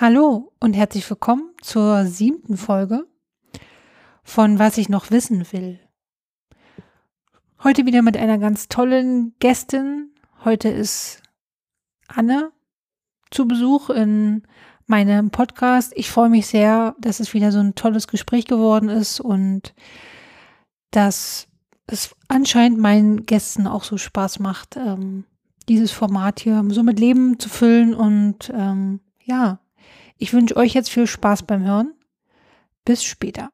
Hallo und herzlich willkommen zur siebten Folge von Was ich noch wissen will. Heute wieder mit einer ganz tollen Gästin. Heute ist Anne zu Besuch in meinem Podcast. Ich freue mich sehr, dass es wieder so ein tolles Gespräch geworden ist und dass es anscheinend meinen Gästen auch so Spaß macht, ähm, dieses Format hier so mit Leben zu füllen und ähm, ja, ich wünsche euch jetzt viel Spaß beim Hören. Bis später.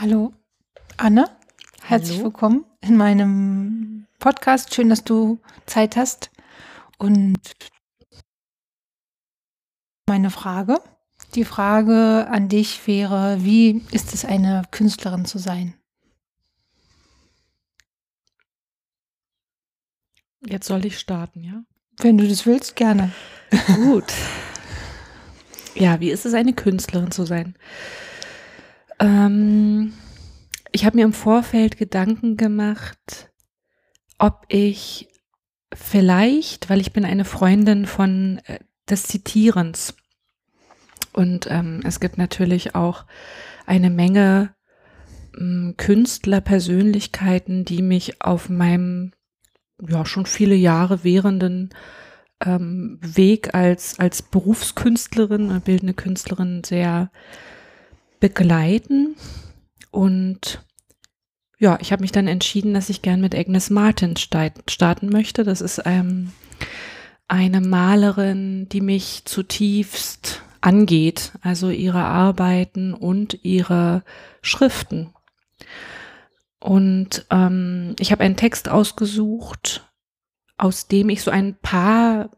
Hallo, Anne. Herzlich Hallo. willkommen in meinem Podcast. Schön, dass du Zeit hast. Und meine Frage, die Frage an dich wäre, wie ist es eine Künstlerin zu sein? Jetzt soll ich starten, ja? Wenn du das willst, gerne. Gut. Ja, wie ist es, eine Künstlerin zu sein? Ähm, ich habe mir im Vorfeld Gedanken gemacht, ob ich vielleicht, weil ich bin eine Freundin von äh, des Zitierens und ähm, es gibt natürlich auch eine Menge ähm, Künstlerpersönlichkeiten, die mich auf meinem ja schon viele Jahre währenden ähm, Weg als, als Berufskünstlerin, bildende Künstlerin sehr begleiten. Und ja, ich habe mich dann entschieden, dass ich gern mit Agnes Martin starten möchte. Das ist ähm, eine Malerin, die mich zutiefst angeht, also ihre Arbeiten und ihre Schriften. Und ähm, ich habe einen Text ausgesucht, aus dem ich so ein paar,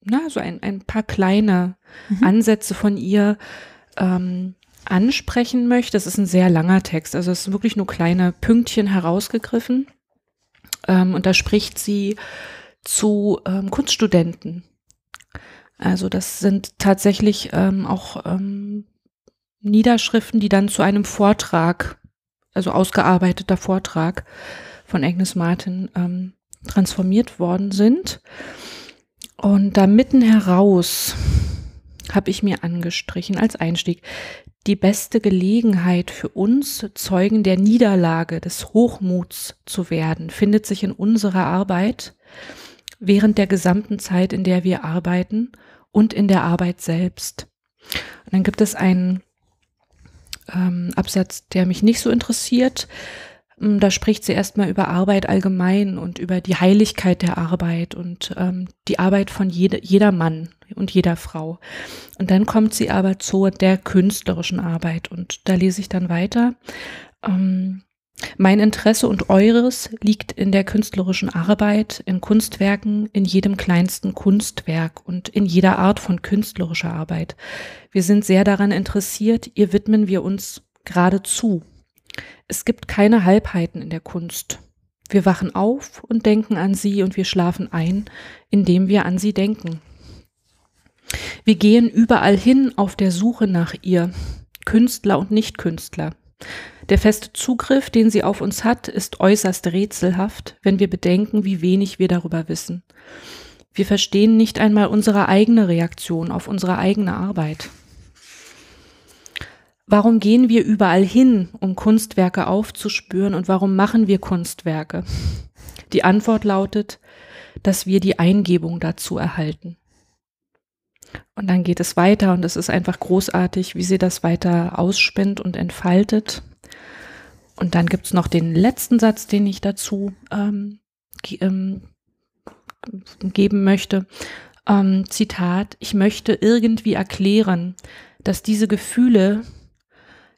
na, so ein, ein paar kleine mhm. Ansätze von ihr ähm, ansprechen möchte. Das ist ein sehr langer Text, also es sind wirklich nur kleine Pünktchen herausgegriffen. Ähm, und da spricht sie zu ähm, Kunststudenten. Also das sind tatsächlich ähm, auch ähm, Niederschriften, die dann zu einem Vortrag also ausgearbeiteter Vortrag von Agnes Martin ähm, transformiert worden sind. Und da mitten heraus habe ich mir angestrichen als Einstieg, die beste Gelegenheit für uns, Zeugen der Niederlage, des Hochmuts zu werden, findet sich in unserer Arbeit während der gesamten Zeit, in der wir arbeiten und in der Arbeit selbst. Und dann gibt es einen ähm, Absatz, der mich nicht so interessiert. Ähm, da spricht sie erstmal über Arbeit allgemein und über die Heiligkeit der Arbeit und ähm, die Arbeit von jede, jeder Mann und jeder Frau. Und dann kommt sie aber zu der künstlerischen Arbeit und da lese ich dann weiter. Ähm, mein Interesse und eures liegt in der künstlerischen Arbeit, in Kunstwerken, in jedem kleinsten Kunstwerk und in jeder Art von künstlerischer Arbeit. Wir sind sehr daran interessiert, ihr widmen wir uns geradezu. Es gibt keine Halbheiten in der Kunst. Wir wachen auf und denken an sie und wir schlafen ein, indem wir an sie denken. Wir gehen überall hin auf der Suche nach ihr, Künstler und Nichtkünstler. Der feste Zugriff, den sie auf uns hat, ist äußerst rätselhaft, wenn wir bedenken, wie wenig wir darüber wissen. Wir verstehen nicht einmal unsere eigene Reaktion auf unsere eigene Arbeit. Warum gehen wir überall hin, um Kunstwerke aufzuspüren und warum machen wir Kunstwerke? Die Antwort lautet, dass wir die Eingebung dazu erhalten. Und dann geht es weiter und es ist einfach großartig, wie sie das weiter ausspinnt und entfaltet. Und dann gibt es noch den letzten Satz, den ich dazu ähm, ge ähm, geben möchte. Ähm, Zitat, ich möchte irgendwie erklären, dass diese Gefühle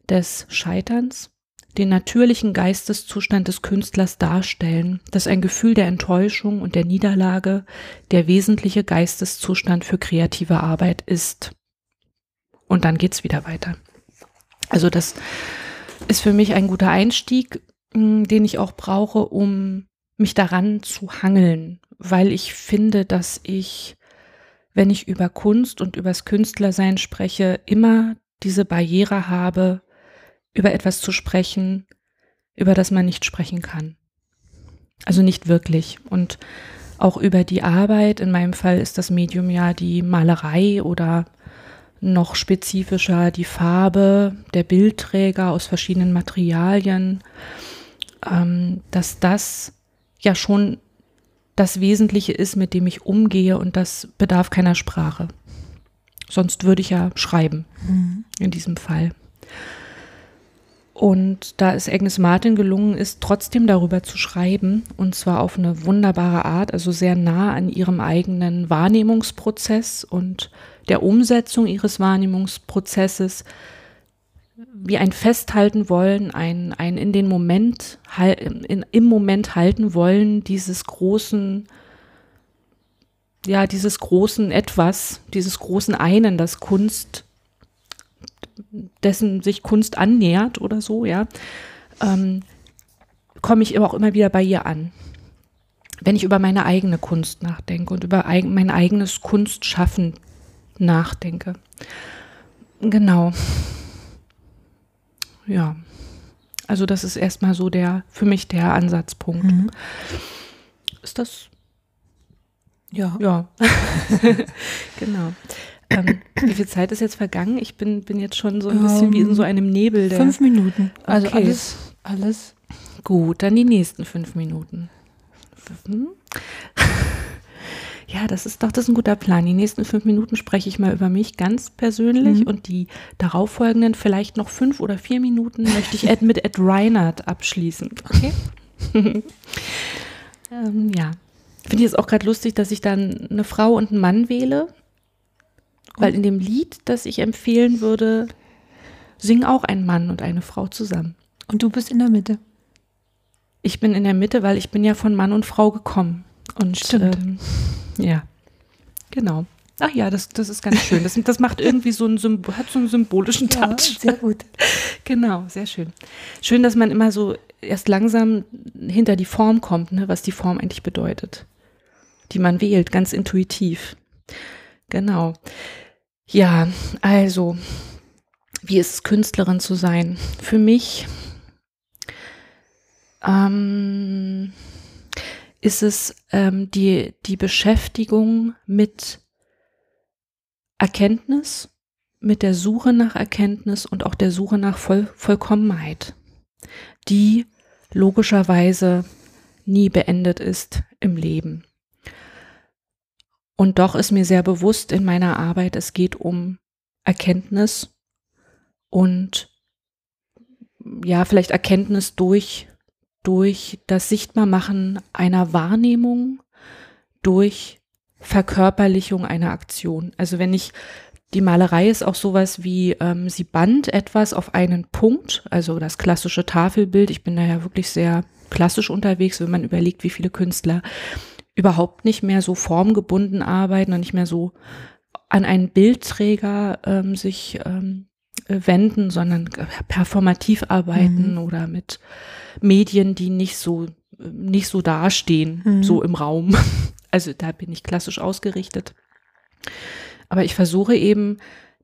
des Scheiterns den natürlichen Geisteszustand des Künstlers darstellen, dass ein Gefühl der Enttäuschung und der Niederlage der wesentliche Geisteszustand für kreative Arbeit ist. Und dann geht's wieder weiter. Also das ist für mich ein guter Einstieg, mm, den ich auch brauche, um mich daran zu hangeln, weil ich finde, dass ich, wenn ich über Kunst und übers Künstlersein spreche, immer diese Barriere habe, über etwas zu sprechen, über das man nicht sprechen kann. Also nicht wirklich. Und auch über die Arbeit, in meinem Fall ist das Medium ja die Malerei oder noch spezifischer die Farbe, der Bildträger aus verschiedenen Materialien, ähm, dass das ja schon das Wesentliche ist, mit dem ich umgehe und das bedarf keiner Sprache. Sonst würde ich ja schreiben, mhm. in diesem Fall. Und da es Agnes Martin gelungen ist, trotzdem darüber zu schreiben, und zwar auf eine wunderbare Art, also sehr nah an ihrem eigenen Wahrnehmungsprozess und der Umsetzung ihres Wahrnehmungsprozesses, wie ein Festhalten wollen, ein, ein in den Moment, in, im Moment halten wollen, dieses großen, ja, dieses großen Etwas, dieses großen Einen, das Kunst, dessen sich Kunst annähert oder so, ja, ähm, komme ich auch immer wieder bei ihr an. Wenn ich über meine eigene Kunst nachdenke und über eig mein eigenes Kunstschaffen nachdenke. Genau. Ja. Also das ist erstmal so der, für mich der Ansatzpunkt. Mhm. Ist das? Ja. Ja. genau. Ähm, wie viel Zeit ist jetzt vergangen? Ich bin, bin jetzt schon so ein bisschen um, wie in so einem Nebel. Der, fünf Minuten. Also okay. alles, alles. Gut, dann die nächsten fünf Minuten. Hm? Ja, das ist doch, das ist ein guter Plan. Die nächsten fünf Minuten spreche ich mal über mich ganz persönlich mhm. und die darauffolgenden vielleicht noch fünf oder vier Minuten möchte ich Ed mit Ed Reinhardt abschließen. Okay? ähm, ja. Finde ich es auch gerade lustig, dass ich dann eine Frau und einen Mann wähle, weil in dem Lied, das ich empfehlen würde, singen auch ein Mann und eine Frau zusammen. Und du bist in der Mitte. Ich bin in der Mitte, weil ich bin ja von Mann und Frau gekommen. Und Stimmt. Ähm, ja, genau. Ach ja, das, das ist ganz schön. Das, das macht irgendwie so einen, hat so einen symbolischen Touch. Ja, sehr gut. Genau, sehr schön. Schön, dass man immer so erst langsam hinter die Form kommt, ne, was die Form eigentlich bedeutet, die man wählt, ganz intuitiv. Genau. Ja, also, wie ist es, Künstlerin zu sein? Für mich ähm, ist es ähm, die, die Beschäftigung mit Erkenntnis, mit der Suche nach Erkenntnis und auch der Suche nach Voll Vollkommenheit, die logischerweise nie beendet ist im Leben. Und doch ist mir sehr bewusst in meiner Arbeit, es geht um Erkenntnis und ja, vielleicht Erkenntnis durch durch das Sichtbarmachen einer Wahrnehmung, durch Verkörperlichung einer Aktion. Also wenn ich die Malerei ist auch sowas wie, ähm, sie band etwas auf einen Punkt, also das klassische Tafelbild. Ich bin da ja wirklich sehr klassisch unterwegs, wenn man überlegt, wie viele Künstler überhaupt nicht mehr so formgebunden arbeiten und nicht mehr so an einen Bildträger ähm, sich ähm, wenden, sondern performativ arbeiten mhm. oder mit Medien, die nicht so, nicht so dastehen, mhm. so im Raum. Also da bin ich klassisch ausgerichtet. Aber ich versuche eben,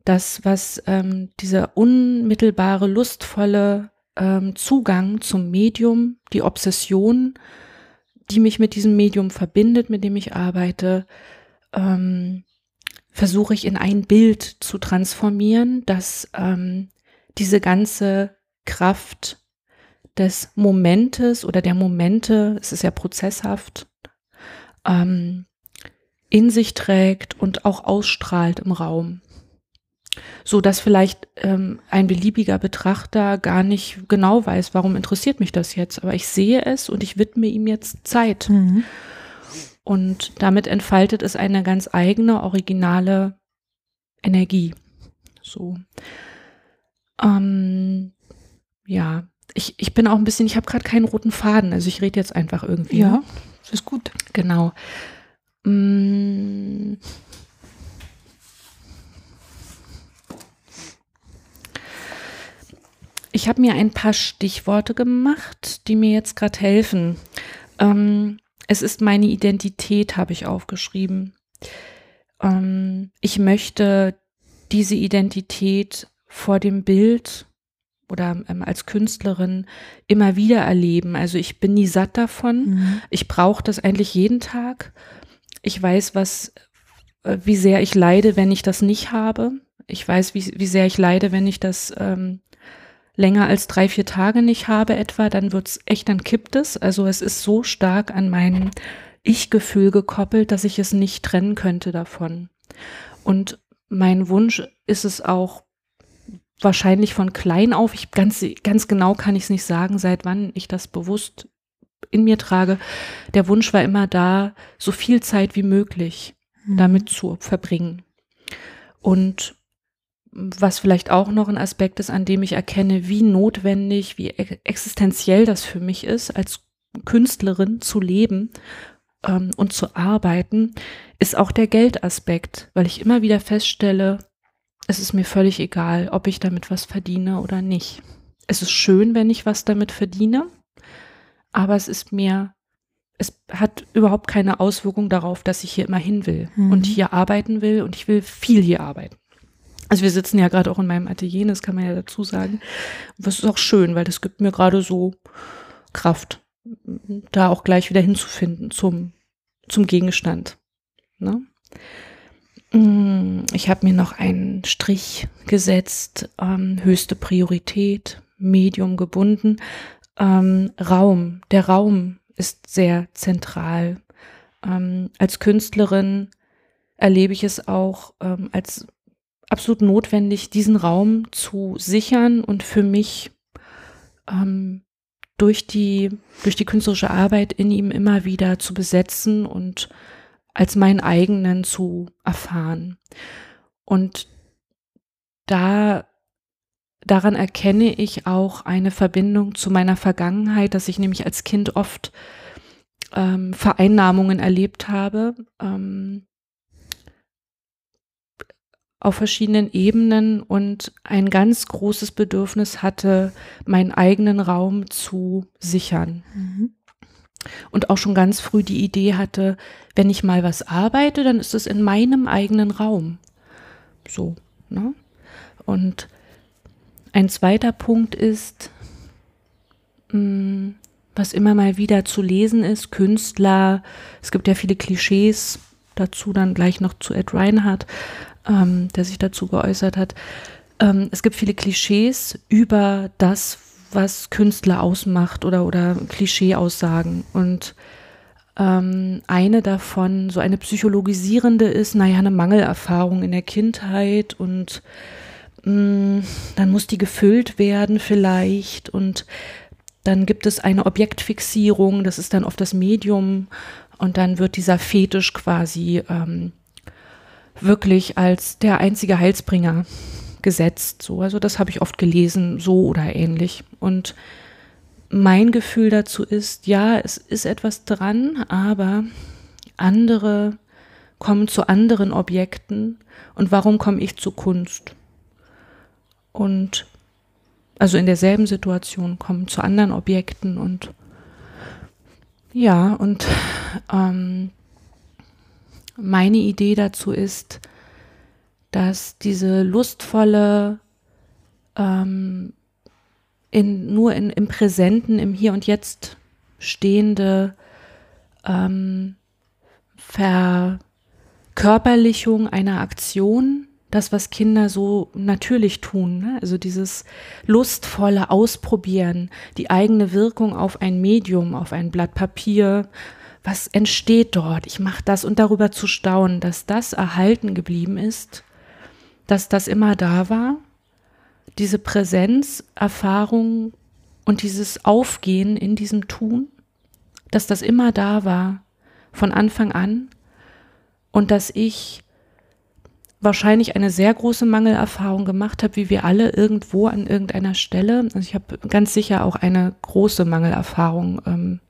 das, was ähm, dieser unmittelbare, lustvolle ähm, Zugang zum Medium, die Obsession, die mich mit diesem Medium verbindet, mit dem ich arbeite, ähm, versuche ich in ein Bild zu transformieren, das ähm, diese ganze Kraft des Momentes oder der Momente, es ist ja prozesshaft, ähm, in sich trägt und auch ausstrahlt im Raum. So dass vielleicht ähm, ein beliebiger Betrachter gar nicht genau weiß, warum interessiert mich das jetzt, aber ich sehe es und ich widme ihm jetzt Zeit. Mhm. Und damit entfaltet es eine ganz eigene, originale Energie. So. Ähm, ja, ich, ich bin auch ein bisschen, ich habe gerade keinen roten Faden, also ich rede jetzt einfach irgendwie. Ja, ne? das ist gut. Genau. Mm. Ich habe mir ein paar Stichworte gemacht, die mir jetzt gerade helfen. Ähm, es ist meine Identität, habe ich aufgeschrieben. Ähm, ich möchte diese Identität vor dem Bild oder ähm, als Künstlerin immer wieder erleben. Also ich bin nie satt davon. Mhm. Ich brauche das eigentlich jeden Tag. Ich weiß, was, äh, wie sehr ich leide, wenn ich das nicht habe. Ich weiß, wie, wie sehr ich leide, wenn ich das ähm, länger als drei, vier Tage nicht habe etwa, dann wird's echt, dann kippt es. Also es ist so stark an mein Ich-Gefühl gekoppelt, dass ich es nicht trennen könnte davon. Und mein Wunsch ist es auch wahrscheinlich von klein auf, ich ganz, ganz genau kann ich es nicht sagen, seit wann ich das bewusst in mir trage. Der Wunsch war immer da, so viel Zeit wie möglich mhm. damit zu verbringen. Und was vielleicht auch noch ein Aspekt ist, an dem ich erkenne, wie notwendig, wie existenziell das für mich ist, als Künstlerin zu leben ähm, und zu arbeiten, ist auch der Geldaspekt, weil ich immer wieder feststelle, es ist mir völlig egal, ob ich damit was verdiene oder nicht. Es ist schön, wenn ich was damit verdiene, aber es ist mir, es hat überhaupt keine Auswirkung darauf, dass ich hier immer hin will mhm. und hier arbeiten will und ich will viel hier arbeiten. Also wir sitzen ja gerade auch in meinem Atelier, das kann man ja dazu sagen. Das ist auch schön, weil das gibt mir gerade so Kraft, da auch gleich wieder hinzufinden zum, zum Gegenstand. Ne? Mm, ich habe mir noch einen Strich gesetzt, ähm, höchste Priorität, Medium gebunden. Ähm, Raum, der Raum ist sehr zentral. Ähm, als Künstlerin erlebe ich es auch ähm, als absolut notwendig, diesen Raum zu sichern und für mich ähm, durch die, durch die künstlerische Arbeit in ihm immer wieder zu besetzen und als meinen eigenen zu erfahren. Und da, daran erkenne ich auch eine Verbindung zu meiner Vergangenheit, dass ich nämlich als Kind oft ähm, Vereinnahmungen erlebt habe, ähm, auf verschiedenen Ebenen und ein ganz großes Bedürfnis hatte, meinen eigenen Raum zu sichern. Mhm. Und auch schon ganz früh die Idee hatte, wenn ich mal was arbeite, dann ist es in meinem eigenen Raum. So, ne? Und ein zweiter Punkt ist, mh, mm, was immer mal wieder zu lesen ist, Künstler, es gibt ja viele Klischees, dazu dann gleich noch zu Ed Reinhardt, ähm, der sich dazu geäußert hat. Ähm, es gibt viele Klischees über das, was Künstler ausmacht oder, oder Klischee-Aussagen. Und ähm, eine davon, so eine psychologisierende ist, naja, eine Mangelerfahrung in der Kindheit und mh, mm, dann muss die gefüllt werden vielleicht und dann gibt es eine Objektfixierung, das ist dann oft das Medium und dann wird dieser Fetisch quasi ähm, wirklich als der einzige Heilsbringer gesetzt. So, also das habe ich oft gelesen, so oder ähnlich. Und mein Gefühl dazu ist, ja, es ist etwas dran, aber andere kommen zu anderen Objekten. Und warum komme ich zu Kunst? Und also in derselben Situation kommen zu anderen Objekten und ja, und ähm, meine Idee dazu ist, dass diese lustvolle, ähm, in, nur in, im Präsenten, im Hier und Jetzt stehende ähm, Verkörperlichung einer Aktion, das, was Kinder so natürlich tun, ne? also dieses lustvolle Ausprobieren, die eigene Wirkung auf ein Medium, auf ein Blatt Papier, was entsteht dort? Ich mache das und darüber zu staunen, dass das erhalten geblieben ist, dass das immer da war, diese Präsenz, Erfahrung und dieses Aufgehen in diesem Tun, dass das immer da war von Anfang an und dass ich wahrscheinlich eine sehr große Mangelerfahrung gemacht habe, wie wir alle irgendwo an irgendeiner Stelle. Also ich habe ganz sicher auch eine große Mangelerfahrung ähm,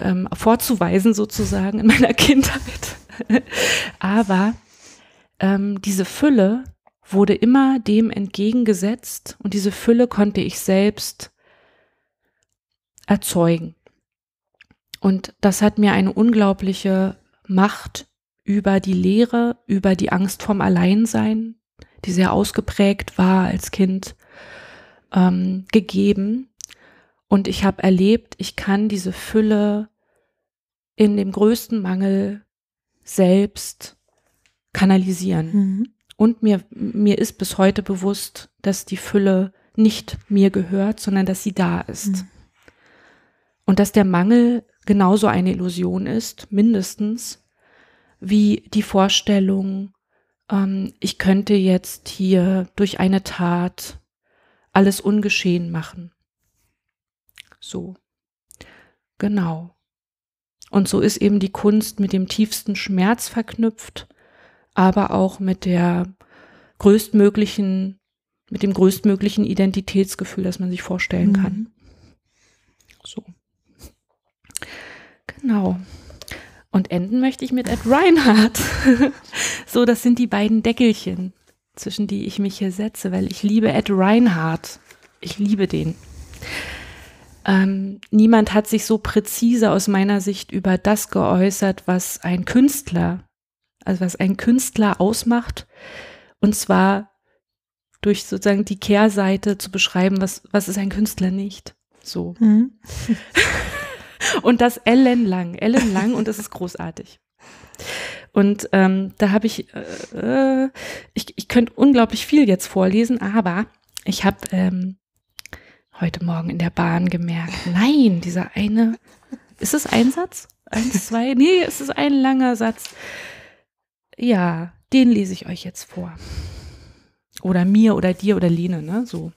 ähm, vorzuweisen sozusagen in meiner Kindheit. Aber ähm, diese Fülle wurde immer dem entgegengesetzt und diese Fülle konnte ich selbst erzeugen. Und das hat mir eine unglaubliche Macht über die Lehre, über die Angst vorm Alleinsein, die sehr ausgeprägt war als Kind, ähm, gegeben und ich habe erlebt, ich kann diese Fülle in dem größten Mangel selbst kanalisieren. Mhm. Und mir, mir ist bis heute bewusst, dass die Fülle nicht mir gehört, sondern dass sie da ist. Mhm. Und dass der Mangel genauso eine Illusion ist, mindestens, wie die Vorstellung, ähm, ich könnte jetzt hier durch eine Tat alles ungeschehen machen. So. Genau. Und so ist eben die Kunst mit dem tiefsten Schmerz verknüpft, aber auch mit der größtmöglichen, mit dem größtmöglichen Identitätsgefühl, das man sich vorstellen kann. Mhm. So. Genau. Und enden möchte ich mit Ed Reinhardt. so, das sind die beiden Deckelchen, zwischen die ich mich hier setze, weil ich liebe Ed Reinhardt. Ich liebe den. Ähm, niemand hat sich so präzise aus meiner Sicht über das geäußert, was ein Künstler, also was ein Künstler ausmacht. Und zwar durch sozusagen die Kehrseite zu beschreiben, was, was ist ein Künstler nicht. So. Mhm. und das ellenlang, ellenlang und das ist großartig. Und ähm, da habe ich, äh, äh, ich, ich könnte unglaublich viel jetzt vorlesen, aber ich habe ähm, heute Morgen in der Bahn gemerkt, nein, dieser eine, ist es ein Satz? Eins, zwei? Nee, es ist ein langer Satz. Ja, den lese ich euch jetzt vor. Oder mir oder dir oder Lene, ne? So.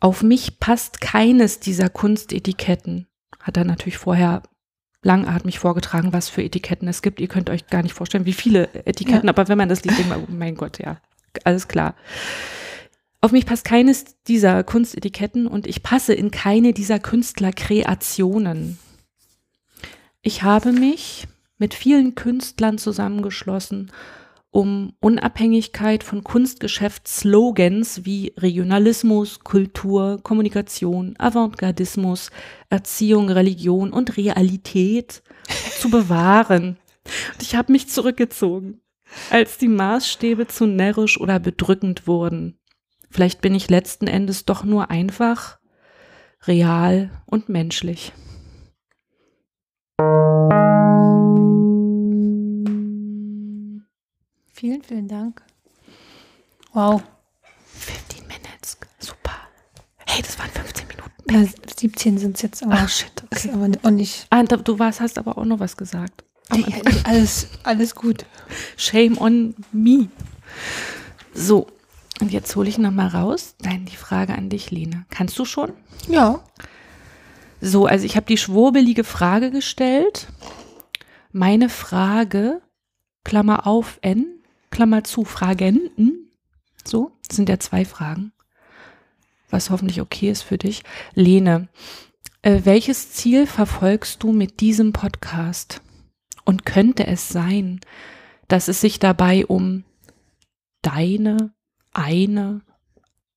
Auf mich passt keines dieser Kunstetiketten. Hat er natürlich vorher langatmig vorgetragen, was für Etiketten es gibt. Ihr könnt euch gar nicht vorstellen, wie viele Etiketten, ja. aber wenn man das liest, denkt man, oh mein Gott, ja, alles klar. Auf mich passt keines dieser Kunstetiketten und ich passe in keine dieser Künstlerkreationen. Ich habe mich mit vielen Künstlern zusammengeschlossen, um Unabhängigkeit von Kunstgeschäftsslogans wie Regionalismus, Kultur, Kommunikation, Avantgardismus, Erziehung, Religion und Realität zu bewahren. Und ich habe mich zurückgezogen, als die Maßstäbe zu närrisch oder bedrückend wurden. Vielleicht bin ich letzten Endes doch nur einfach, real und menschlich. Vielen, vielen Dank. Wow. 15 Minutes. Super. Hey, das waren 15 Minuten. Ja, 17 sind es jetzt aber. Ach shit. Okay. aber auch nicht. Ah, du warst, hast aber auch noch was gesagt. Ja, alles, alles gut. Shame on me. So, und jetzt hole ich noch mal raus. Nein, die Frage an dich, Lene. Kannst du schon? Ja. So, also ich habe die schwurbelige Frage gestellt. Meine Frage, Klammer auf N, Klammer zu, Fragenten. So, das sind ja zwei Fragen. Was hoffentlich okay ist für dich. Lene, äh, welches Ziel verfolgst du mit diesem Podcast? Und könnte es sein, dass es sich dabei um deine eine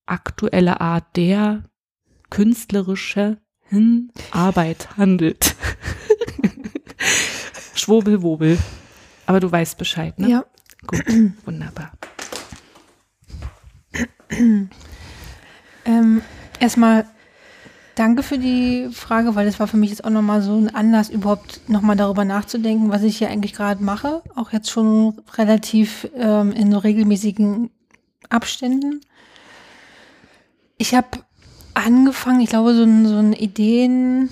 aktuelle Art der künstlerische Arbeit handelt. Schwobelwobel. Aber du weißt Bescheid, ne? Ja. Gut, wunderbar. ähm, erstmal danke für die Frage, weil das war für mich jetzt auch nochmal so ein Anlass, überhaupt nochmal darüber nachzudenken, was ich hier eigentlich gerade mache. Auch jetzt schon relativ ähm, in so regelmäßigen Abständen. Ich habe angefangen, ich glaube, so ein, so ein Ideen,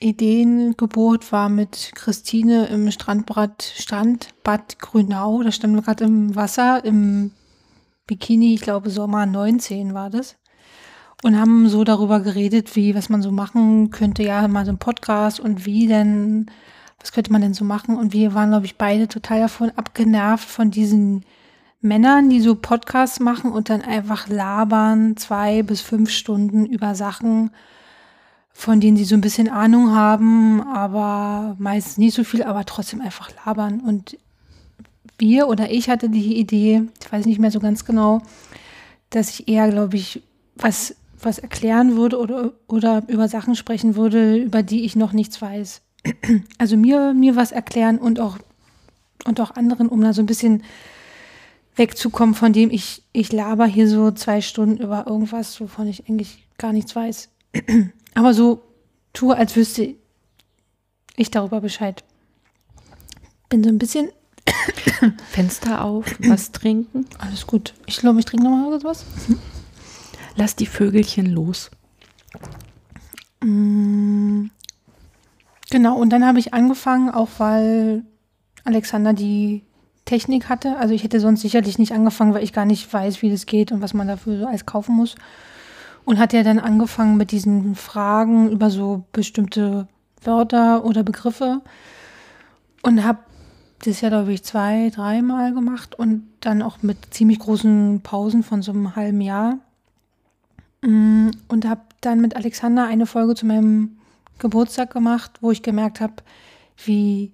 Ideengebot war mit Christine im Strandbad, Strandbad Grünau. Da standen wir gerade im Wasser, im Bikini, ich glaube Sommer 19 war das. Und haben so darüber geredet, wie, was man so machen könnte, ja, mal so ein Podcast und wie denn, was könnte man denn so machen? Und wir waren, glaube ich, beide total davon abgenervt von diesen Männern, die so Podcasts machen und dann einfach labern, zwei bis fünf Stunden über Sachen, von denen sie so ein bisschen Ahnung haben, aber meistens nicht so viel, aber trotzdem einfach labern. Und wir oder ich hatte die Idee, ich weiß nicht mehr so ganz genau, dass ich eher, glaube ich, was, was erklären würde oder, oder über Sachen sprechen würde, über die ich noch nichts weiß. Also mir, mir was erklären und auch, und auch anderen, um da so ein bisschen wegzukommen, von dem ich, ich laber hier so zwei Stunden über irgendwas, wovon ich eigentlich gar nichts weiß. Aber so tue, als wüsste ich darüber Bescheid. Bin so ein bisschen. Fenster auf, was trinken. Alles gut. Ich glaube, ich trinke nochmal was. Lass die Vögelchen los. Mm. Genau, und dann habe ich angefangen, auch weil Alexander die Technik hatte. Also ich hätte sonst sicherlich nicht angefangen, weil ich gar nicht weiß, wie das geht und was man dafür so alles kaufen muss. Und hat ja dann angefangen mit diesen Fragen über so bestimmte Wörter oder Begriffe und habe das ja, glaube ich, zwei, dreimal gemacht und dann auch mit ziemlich großen Pausen von so einem halben Jahr. Mm, und habe dann mit Alexander eine Folge zu meinem Geburtstag gemacht, wo ich gemerkt habe, wie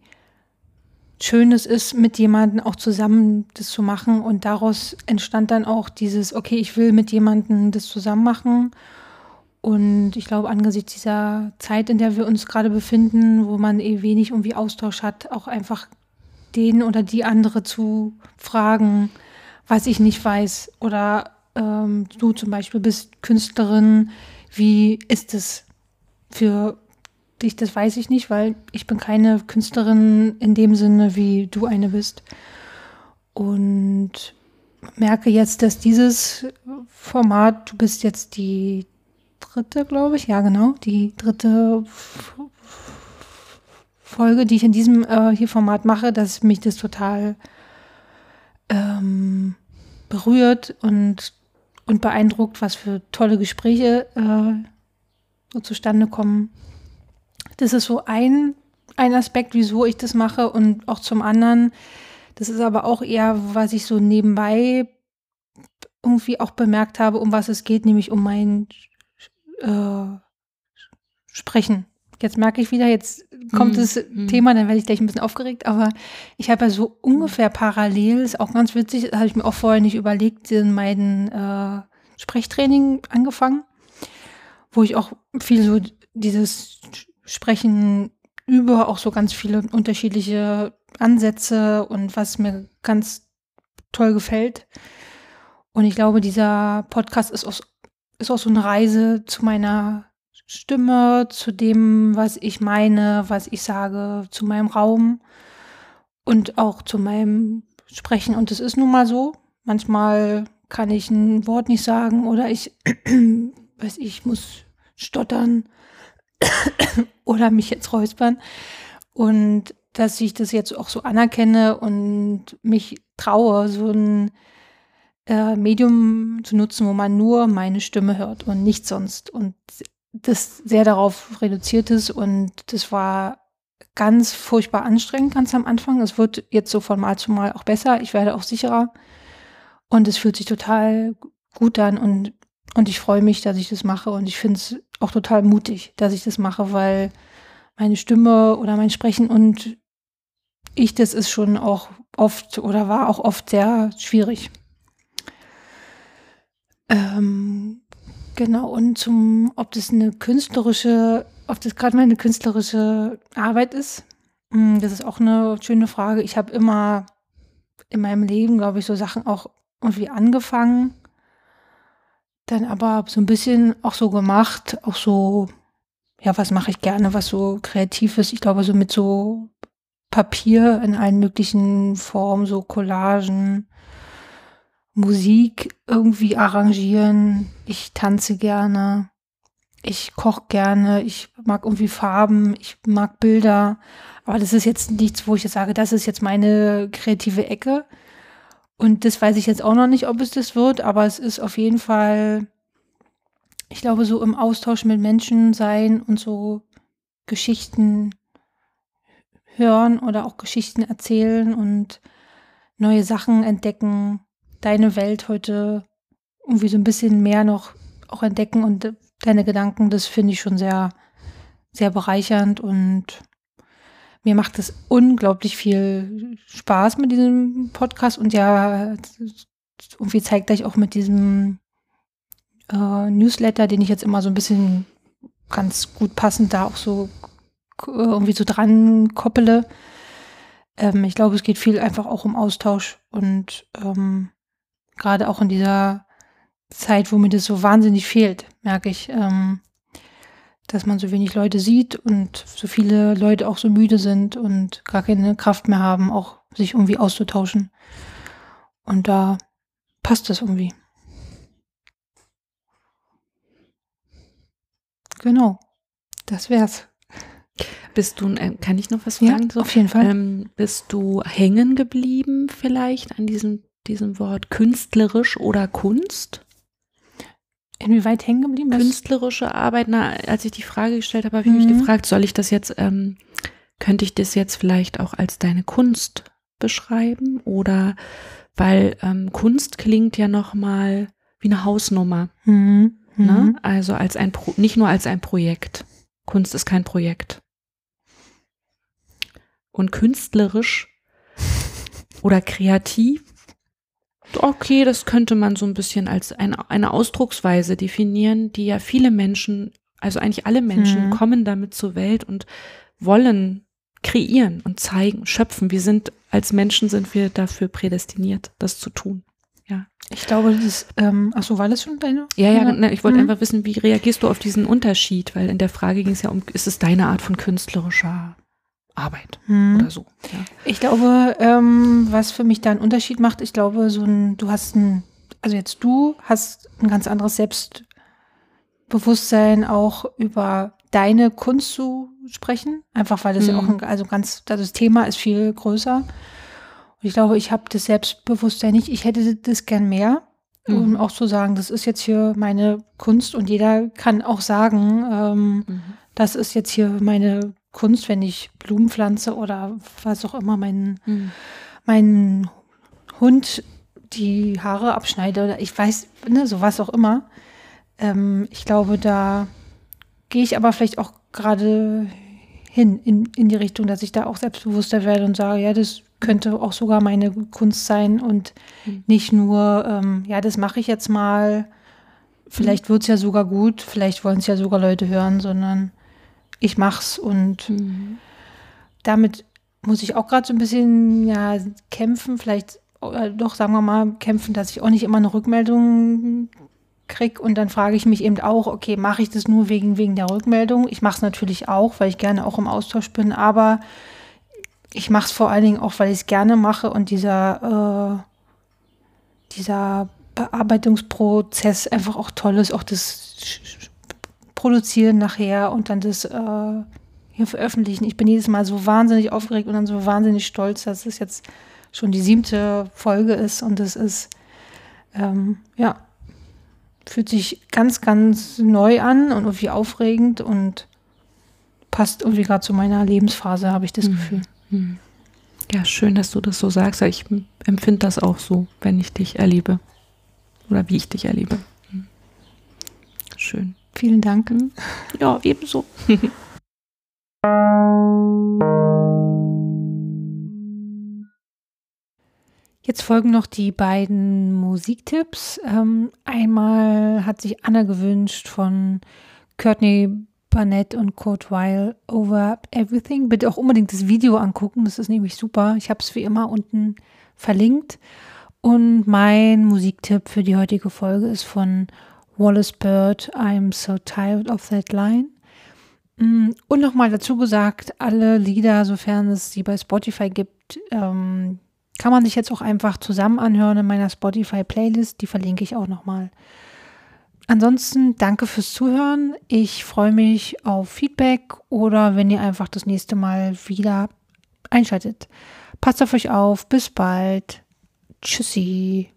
schön es ist, mit jemandem auch zusammen das zu machen. Und daraus entstand dann auch dieses, okay, ich will mit jemandem das zusammen machen. Und ich glaube, angesichts dieser Zeit, in der wir uns gerade befinden, wo man eh wenig irgendwie Austausch hat, auch einfach den oder die andere zu fragen, was ich nicht weiß. Oder ähm, du zum Beispiel bist Künstlerin, wie ist es für dich? Das weiß ich nicht, weil ich bin keine Künstlerin in dem Sinne, wie du eine bist. Und merke jetzt, dass dieses Format, du bist jetzt die dritte, glaube ich, ja genau, die dritte Folge, die ich in diesem äh, hier Format mache, dass mich das total ähm, berührt und, und beeindruckt, was für tolle Gespräche äh, so zustande kommen. Das ist so ein, ein Aspekt, wieso ich das mache und auch zum anderen, das ist aber auch eher, was ich so nebenbei irgendwie auch bemerkt habe, um was es geht, nämlich um mein äh, sprechen. Jetzt merke ich wieder, jetzt kommt mhm. das mhm. Thema, dann werde ich gleich ein bisschen aufgeregt, aber ich habe ja so ungefähr parallel, ist auch ganz witzig, das habe ich mir auch vorher nicht überlegt, in meinen äh, Sprechtraining angefangen, wo ich auch viel so dieses Sprechen über auch so ganz viele unterschiedliche Ansätze und was mir ganz toll gefällt. Und ich glaube, dieser Podcast ist auch ist auch so eine Reise zu meiner Stimme, zu dem, was ich meine, was ich sage, zu meinem Raum und auch zu meinem Sprechen. Und es ist nun mal so. Manchmal kann ich ein Wort nicht sagen oder ich, weiß ich, muss stottern oder mich jetzt räuspern. Und dass ich das jetzt auch so anerkenne und mich traue, so ein äh, Medium zu nutzen, wo man nur meine Stimme hört und nichts sonst. Und das sehr darauf reduziert ist und das war ganz furchtbar anstrengend ganz am Anfang. Es wird jetzt so von Mal zu Mal auch besser. Ich werde auch sicherer und es fühlt sich total gut an und, und ich freue mich, dass ich das mache und ich finde es auch total mutig, dass ich das mache, weil meine Stimme oder mein Sprechen und ich, das ist schon auch oft oder war auch oft sehr schwierig. Ähm, genau, und zum, ob das eine künstlerische, ob das gerade mal eine künstlerische Arbeit ist, hm, das ist auch eine schöne Frage. Ich habe immer in meinem Leben, glaube ich, so Sachen auch irgendwie angefangen, dann aber so ein bisschen auch so gemacht, auch so, ja, was mache ich gerne, was so kreativ ist. Ich glaube, so mit so Papier in allen möglichen Formen, so Collagen, Musik irgendwie arrangieren. Ich tanze gerne. Ich koche gerne. Ich mag irgendwie Farben. Ich mag Bilder. Aber das ist jetzt nichts, wo ich jetzt sage, das ist jetzt meine kreative Ecke. Und das weiß ich jetzt auch noch nicht, ob es das wird, aber es ist auf jeden Fall, ich glaube, so im Austausch mit Menschen sein und so Geschichten hören oder auch Geschichten erzählen und neue Sachen entdecken deine Welt heute irgendwie so ein bisschen mehr noch auch entdecken. Und deine Gedanken, das finde ich schon sehr, sehr bereichernd und mir macht es unglaublich viel Spaß mit diesem Podcast und ja, irgendwie zeigt gleich auch mit diesem äh, Newsletter, den ich jetzt immer so ein bisschen ganz gut passend da auch so irgendwie so dran koppele, ähm, ich glaube, es geht viel einfach auch um Austausch und ähm, gerade auch in dieser Zeit, wo mir das so wahnsinnig fehlt, merke ich, ähm, dass man so wenig Leute sieht und so viele Leute auch so müde sind und gar keine Kraft mehr haben, auch sich irgendwie auszutauschen. Und da passt das irgendwie. Genau, das wär's. Bist du, äh, kann ich noch was fragen? Ja, so? auf jeden Fall. Ähm, bist du hängen geblieben vielleicht an diesem, diesem Wort künstlerisch oder Kunst? Inwieweit hängen geblieben? Künstlerische Arbeit, na, als ich die Frage gestellt habe, habe ich mhm. mich gefragt, soll ich das jetzt, ähm, könnte ich das jetzt vielleicht auch als deine Kunst beschreiben? Oder weil ähm, Kunst klingt ja nochmal wie eine Hausnummer. Mhm. Ne? Mhm. Also als ein Pro nicht nur als ein Projekt. Kunst ist kein Projekt und künstlerisch oder kreativ. Okay, das könnte man so ein bisschen als eine, eine Ausdrucksweise definieren, die ja viele Menschen, also eigentlich alle Menschen, mhm. kommen damit zur Welt und wollen kreieren und zeigen, schöpfen. Wir sind als Menschen sind wir dafür prädestiniert, das zu tun. Ja. Ich glaube, das ist, ähm, ach so, war das schon deine? Ja, ja, ne, ich wollte mhm. einfach wissen, wie reagierst du auf diesen Unterschied? Weil in der Frage ging es ja um, ist es deine Art von künstlerischer Arbeit hm. oder so. Ja. Ich glaube, ähm, was für mich da einen Unterschied macht, ich glaube, so ein, du hast ein, also jetzt du hast ein ganz anderes Selbstbewusstsein auch über deine Kunst zu sprechen, einfach weil das hm. ja auch ein, also ganz, das Thema ist viel größer. Und ich glaube, ich habe das Selbstbewusstsein nicht. Ich hätte das gern mehr, um mhm. auch zu sagen, das ist jetzt hier meine Kunst und jeder kann auch sagen, ähm, mhm. das ist jetzt hier meine Kunst, wenn ich Blumen pflanze oder was auch immer, meinen mhm. mein Hund die Haare abschneide oder ich weiß, ne, so was auch immer. Ähm, ich glaube, da gehe ich aber vielleicht auch gerade hin in, in die Richtung, dass ich da auch selbstbewusster werde und sage, ja, das könnte auch sogar meine Kunst sein und mhm. nicht nur, ähm, ja, das mache ich jetzt mal, vielleicht wird es ja sogar gut, vielleicht wollen es ja sogar Leute hören, sondern ich mach's und mhm. damit muss ich auch gerade so ein bisschen ja kämpfen, vielleicht äh, doch sagen wir mal kämpfen, dass ich auch nicht immer eine Rückmeldung krieg und dann frage ich mich eben auch, okay, mache ich das nur wegen wegen der Rückmeldung? Ich mache es natürlich auch, weil ich gerne auch im Austausch bin, aber ich mache es vor allen Dingen auch, weil ich es gerne mache und dieser äh, dieser Bearbeitungsprozess einfach auch toll ist, auch das produzieren nachher und dann das äh, hier veröffentlichen. Ich bin jedes Mal so wahnsinnig aufgeregt und dann so wahnsinnig stolz, dass es jetzt schon die siebte Folge ist und es ist, ähm, ja, fühlt sich ganz, ganz neu an und irgendwie aufregend und passt irgendwie gerade zu meiner Lebensphase, habe ich das mhm. Gefühl. Mhm. Ja, schön, dass du das so sagst. Ich empfinde das auch so, wenn ich dich erlebe oder wie ich dich erlebe. Mhm. Schön. Vielen Dank. Ja, ebenso. Jetzt folgen noch die beiden Musiktipps. Ähm, einmal hat sich Anna gewünscht von Courtney Barnett und Kurt Weil Over Everything. Bitte auch unbedingt das Video angucken, das ist nämlich super. Ich habe es wie immer unten verlinkt. Und mein Musiktipp für die heutige Folge ist von Wallace Bird, I'm so tired of that line. Mm, und nochmal dazu gesagt, alle Lieder, sofern es sie bei Spotify gibt, ähm, kann man sich jetzt auch einfach zusammen anhören in meiner Spotify-Playlist. Die verlinke ich auch nochmal. Ansonsten danke fürs Zuhören. Ich freue mich auf Feedback oder wenn ihr einfach das nächste Mal wieder einschaltet. Passt auf euch auf. Bis bald. Tschüssi.